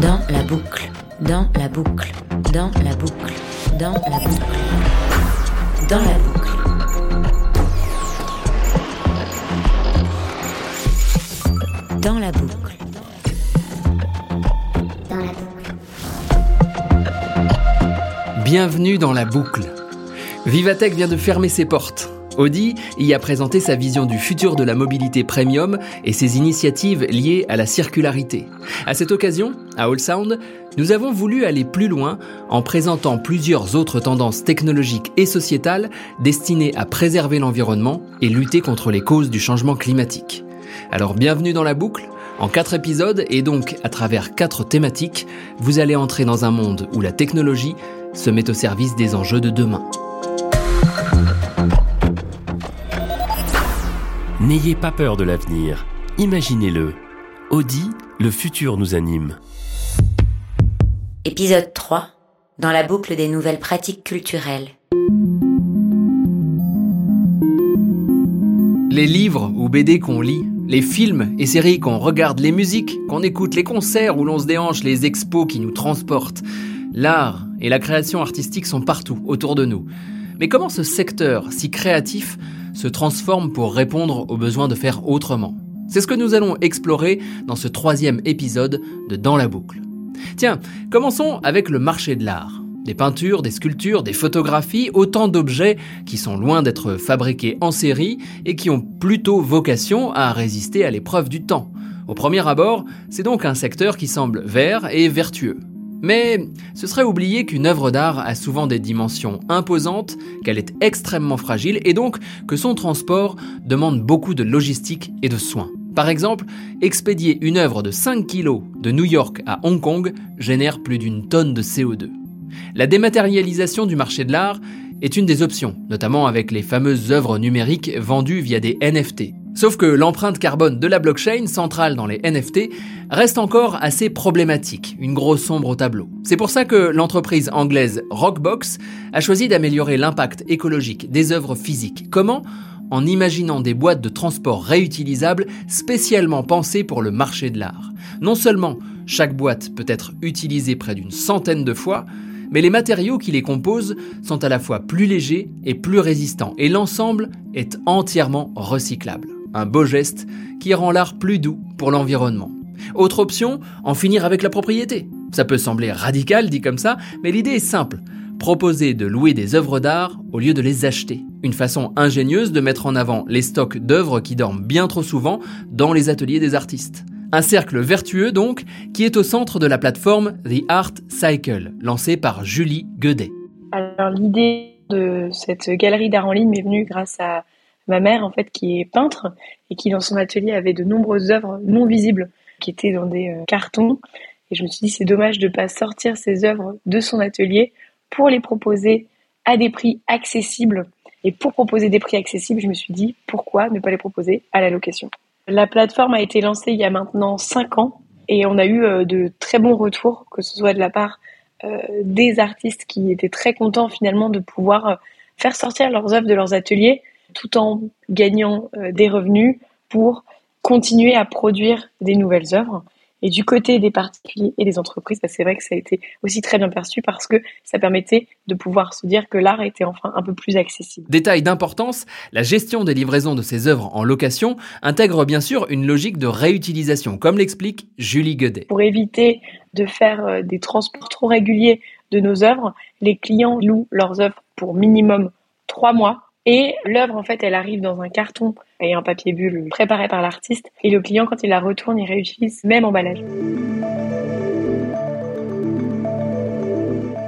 Dans la boucle, dans la boucle, dans la boucle, dans la boucle, dans la boucle. Dans la boucle. Dans la boucle. Bienvenue dans la boucle. Vivatech vient de fermer ses portes. Audi y a présenté sa vision du futur de la mobilité premium et ses initiatives liées à la circularité. À cette occasion, à All Sound, nous avons voulu aller plus loin en présentant plusieurs autres tendances technologiques et sociétales destinées à préserver l'environnement et lutter contre les causes du changement climatique. Alors bienvenue dans la boucle. En quatre épisodes et donc à travers quatre thématiques, vous allez entrer dans un monde où la technologie se met au service des enjeux de demain. N'ayez pas peur de l'avenir, imaginez-le. Audi, le futur nous anime. Épisode 3. Dans la boucle des nouvelles pratiques culturelles. Les livres ou BD qu'on lit, les films et séries qu'on regarde, les musiques qu'on écoute, les concerts où l'on se déhanche, les expos qui nous transportent. L'art et la création artistique sont partout autour de nous. Mais comment ce secteur si créatif se transforme pour répondre aux besoins de faire autrement C'est ce que nous allons explorer dans ce troisième épisode de Dans la boucle. Tiens, commençons avec le marché de l'art. Des peintures, des sculptures, des photographies, autant d'objets qui sont loin d'être fabriqués en série et qui ont plutôt vocation à résister à l'épreuve du temps. Au premier abord, c'est donc un secteur qui semble vert et vertueux. Mais ce serait oublier qu'une œuvre d'art a souvent des dimensions imposantes, qu'elle est extrêmement fragile et donc que son transport demande beaucoup de logistique et de soins. Par exemple, expédier une œuvre de 5 kg de New York à Hong Kong génère plus d'une tonne de CO2. La dématérialisation du marché de l'art est une des options, notamment avec les fameuses œuvres numériques vendues via des NFT. Sauf que l'empreinte carbone de la blockchain, centrale dans les NFT, reste encore assez problématique, une grosse sombre au tableau. C'est pour ça que l'entreprise anglaise Rockbox a choisi d'améliorer l'impact écologique des œuvres physiques. Comment? En imaginant des boîtes de transport réutilisables spécialement pensées pour le marché de l'art. Non seulement chaque boîte peut être utilisée près d'une centaine de fois, mais les matériaux qui les composent sont à la fois plus légers et plus résistants, et l'ensemble est entièrement recyclable. Un beau geste qui rend l'art plus doux pour l'environnement. Autre option, en finir avec la propriété. Ça peut sembler radical dit comme ça, mais l'idée est simple. Proposer de louer des œuvres d'art au lieu de les acheter. Une façon ingénieuse de mettre en avant les stocks d'œuvres qui dorment bien trop souvent dans les ateliers des artistes. Un cercle vertueux donc, qui est au centre de la plateforme The Art Cycle, lancée par Julie Guedet. Alors l'idée de cette galerie d'art en ligne m'est venue grâce à ma mère en fait qui est peintre et qui dans son atelier avait de nombreuses œuvres non visibles qui étaient dans des euh, cartons et je me suis dit c'est dommage de pas sortir ces œuvres de son atelier pour les proposer à des prix accessibles et pour proposer des prix accessibles je me suis dit pourquoi ne pas les proposer à la location? La plateforme a été lancée il y a maintenant 5 ans et on a eu euh, de très bons retours que ce soit de la part euh, des artistes qui étaient très contents finalement de pouvoir faire sortir leurs œuvres de leurs ateliers tout en gagnant euh, des revenus pour continuer à produire des nouvelles œuvres. Et du côté des particuliers et des entreprises, bah, c'est vrai que ça a été aussi très bien perçu parce que ça permettait de pouvoir se dire que l'art était enfin un peu plus accessible. Détail d'importance, la gestion des livraisons de ces œuvres en location intègre bien sûr une logique de réutilisation, comme l'explique Julie Guedet. Pour éviter de faire euh, des transports trop réguliers de nos œuvres, les clients louent leurs œuvres pour minimum trois mois et l'œuvre, en fait, elle arrive dans un carton et un papier bulle préparé par l'artiste. Et le client, quand il la retourne, il réutilise même emballage.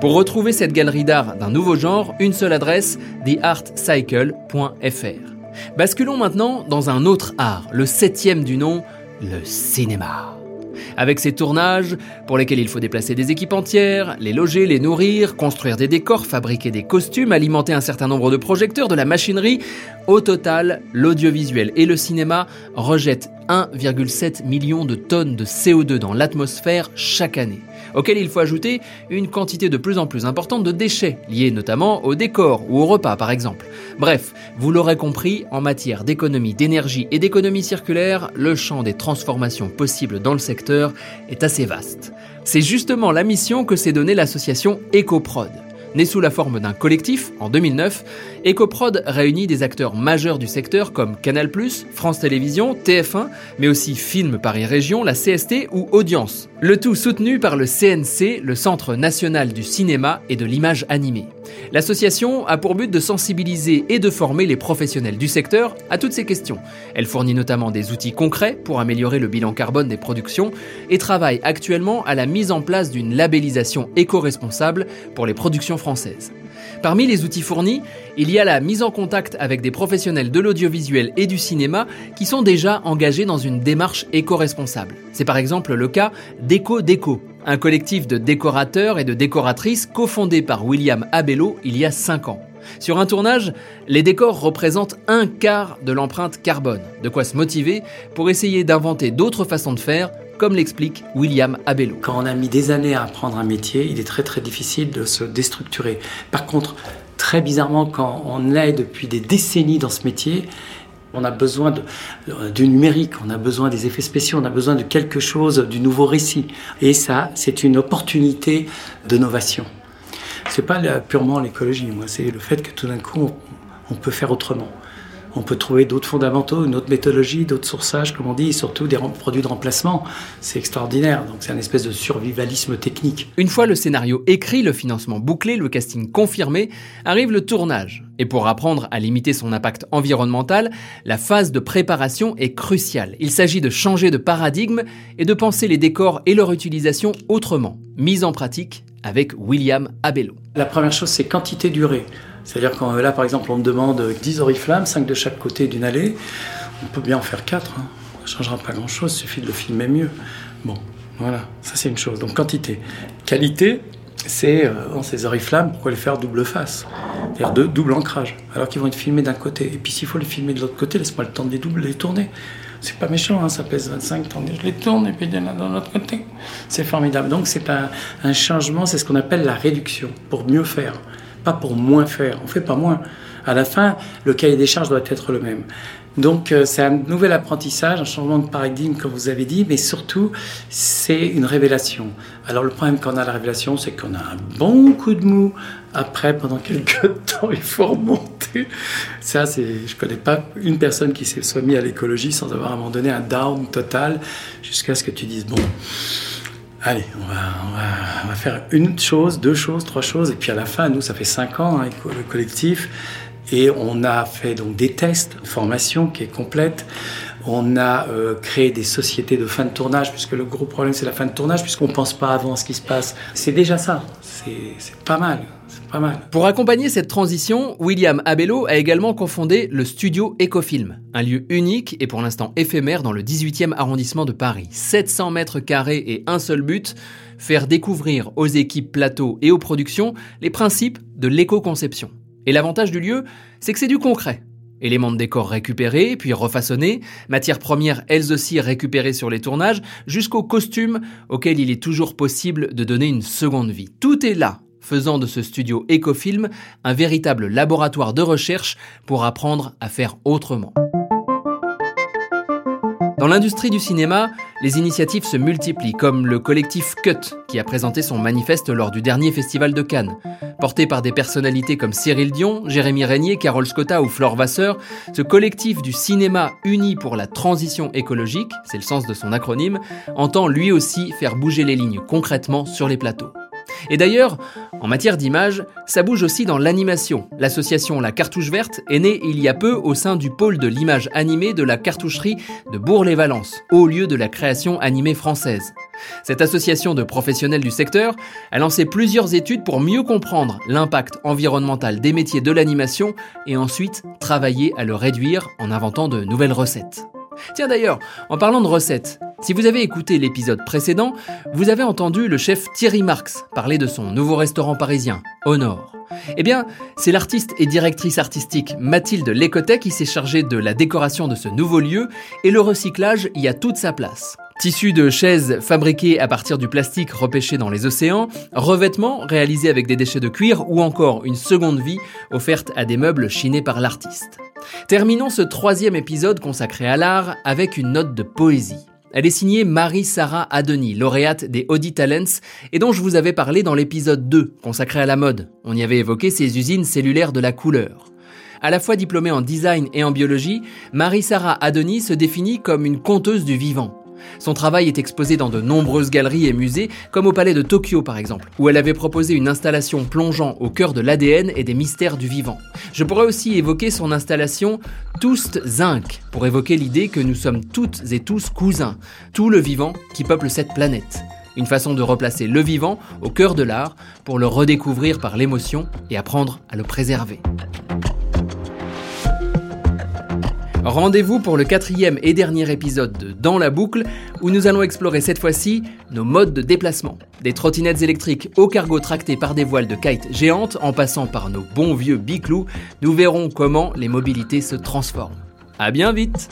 Pour retrouver cette galerie d'art d'un nouveau genre, une seule adresse, theartcycle.fr. Basculons maintenant dans un autre art, le septième du nom, le cinéma. Avec ces tournages, pour lesquels il faut déplacer des équipes entières, les loger, les nourrir, construire des décors, fabriquer des costumes, alimenter un certain nombre de projecteurs, de la machinerie, au total, l'audiovisuel et le cinéma rejettent 1,7 million de tonnes de CO2 dans l'atmosphère chaque année, auquel il faut ajouter une quantité de plus en plus importante de déchets, liés notamment au décor ou au repas par exemple. Bref, vous l'aurez compris, en matière d'économie d'énergie et d'économie circulaire, le champ des transformations possibles dans le secteur est assez vaste. C'est justement la mission que s'est donnée l'association EcoProd. Née sous la forme d'un collectif en 2009, EcoProd réunit des acteurs majeurs du secteur comme Canal+, France Télévisions, TF1, mais aussi Film Paris Région, la CST ou Audience. Le tout soutenu par le CNC, le Centre national du cinéma et de l'image animée. L'association a pour but de sensibiliser et de former les professionnels du secteur à toutes ces questions. Elle fournit notamment des outils concrets pour améliorer le bilan carbone des productions et travaille actuellement à la mise en place d'une labellisation éco-responsable pour les productions françaises. Parmi les outils fournis, il y a la mise en contact avec des professionnels de l'audiovisuel et du cinéma qui sont déjà engagés dans une démarche éco-responsable. C'est par exemple le cas d'Eco Déco, un collectif de décorateurs et de décoratrices cofondé par William Abello il y a 5 ans. Sur un tournage, les décors représentent un quart de l'empreinte carbone, de quoi se motiver pour essayer d'inventer d'autres façons de faire comme l'explique William Abello. Quand on a mis des années à apprendre un métier, il est très très difficile de se déstructurer. Par contre, très bizarrement, quand on est depuis des décennies dans ce métier, on a besoin du numérique, on a besoin des effets spéciaux, on a besoin de quelque chose, du nouveau récit. Et ça, c'est une opportunité de novation. C'est pas purement l'écologie, c'est le fait que tout d'un coup, on peut faire autrement on peut trouver d'autres fondamentaux, une autre méthodologie, d'autres sourçages, comme on dit, et surtout des produits de remplacement. C'est extraordinaire. Donc c'est un espèce de survivalisme technique. Une fois le scénario écrit, le financement bouclé, le casting confirmé, arrive le tournage. Et pour apprendre à limiter son impact environnemental, la phase de préparation est cruciale. Il s'agit de changer de paradigme et de penser les décors et leur utilisation autrement. Mise en pratique avec William Abello. La première chose, c'est quantité-durée. C'est-à-dire quand là, par exemple, on me demande 10 oriflammes, 5 de chaque côté d'une allée, on peut bien en faire 4. Hein. Ça ne changera pas grand-chose, il suffit de le filmer mieux. Bon, voilà, ça c'est une chose. Donc quantité. Qualité, c'est euh, ces oriflammes, pourquoi les faire double face C'est-à-dire de, double ancrage, alors qu'ils vont être filmés d'un côté. Et puis s'il faut les filmer de l'autre côté, laisse-moi le temps de les doubles, les tourner. C'est pas méchant, hein, ça pèse 25 tonnes. Je les tourne et puis il y en a dans l'autre côté. C'est formidable. Donc c'est un, un changement, c'est ce qu'on appelle la réduction, pour mieux faire pas pour moins faire. On fait pas moins. À la fin, le cahier des charges doit être le même. Donc euh, c'est un nouvel apprentissage, un changement de paradigme comme vous avez dit, mais surtout c'est une révélation. Alors le problème quand on a la révélation, c'est qu'on a un bon coup de mou. Après, pendant quelques temps, il faut remonter. Ça, c'est, je connais pas une personne qui s'est soit à l'écologie sans avoir à un moment donné un down total, jusqu'à ce que tu dises bon allez, on va, faire une chose, deux choses, trois choses, et puis à la fin, nous, ça fait cinq ans, hein, le collectif, et on a fait donc des tests, une formation qui est complète. On a euh, créé des sociétés de fin de tournage, puisque le gros problème c'est la fin de tournage, puisqu'on ne pense pas avant ce qui se passe. C'est déjà ça, c'est pas mal. Pour accompagner cette transition, William Abello a également confondé le studio Ecofilm, un lieu unique et pour l'instant éphémère dans le 18e arrondissement de Paris. 700 mètres carrés et un seul but, faire découvrir aux équipes plateau et aux productions les principes de l'éco-conception. Et l'avantage du lieu, c'est que c'est du concret. Éléments de décor récupérés, puis refaçonnés, matières premières elles aussi récupérées sur les tournages, jusqu'aux costumes auxquels il est toujours possible de donner une seconde vie. Tout est là, faisant de ce studio Ecofilm un véritable laboratoire de recherche pour apprendre à faire autrement. Dans l'industrie du cinéma, les initiatives se multiplient, comme le collectif Cut, qui a présenté son manifeste lors du dernier festival de Cannes. Porté par des personnalités comme Cyril Dion, Jérémy Régnier, Carole Scotta ou Flore Vasseur, ce collectif du cinéma uni pour la transition écologique, c'est le sens de son acronyme, entend lui aussi faire bouger les lignes concrètement sur les plateaux. Et d'ailleurs, en matière d'image, ça bouge aussi dans l'animation. L'association La Cartouche Verte est née il y a peu au sein du pôle de l'image animée de la cartoucherie de Bourg-les-Valences, haut lieu de la création animée française. Cette association de professionnels du secteur a lancé plusieurs études pour mieux comprendre l'impact environnemental des métiers de l'animation et ensuite travailler à le réduire en inventant de nouvelles recettes. Tiens d'ailleurs, en parlant de recettes, si vous avez écouté l'épisode précédent, vous avez entendu le chef Thierry Marx parler de son nouveau restaurant parisien, Honor. Eh bien, c'est l'artiste et directrice artistique Mathilde Lécotet qui s'est chargée de la décoration de ce nouveau lieu et le recyclage y a toute sa place. Tissus de chaises fabriqués à partir du plastique repêché dans les océans, revêtements réalisés avec des déchets de cuir ou encore une seconde vie offerte à des meubles chinés par l'artiste. Terminons ce troisième épisode consacré à l'art avec une note de poésie. Elle est signée Marie-Sarah Adeni, lauréate des Audi Talents, et dont je vous avais parlé dans l'épisode 2, consacré à la mode. On y avait évoqué ces usines cellulaires de la couleur. À la fois diplômée en design et en biologie, Marie-Sarah Adeni se définit comme une conteuse du vivant. Son travail est exposé dans de nombreuses galeries et musées, comme au palais de Tokyo par exemple, où elle avait proposé une installation plongeant au cœur de l'ADN et des mystères du vivant. Je pourrais aussi évoquer son installation Toust Zinc, pour évoquer l'idée que nous sommes toutes et tous cousins, tout le vivant qui peuple cette planète. Une façon de replacer le vivant au cœur de l'art pour le redécouvrir par l'émotion et apprendre à le préserver. Rendez-vous pour le quatrième et dernier épisode de Dans la boucle, où nous allons explorer cette fois-ci nos modes de déplacement. Des trottinettes électriques au cargo tractées par des voiles de kite géantes, en passant par nos bons vieux biclous, nous verrons comment les mobilités se transforment. À bien vite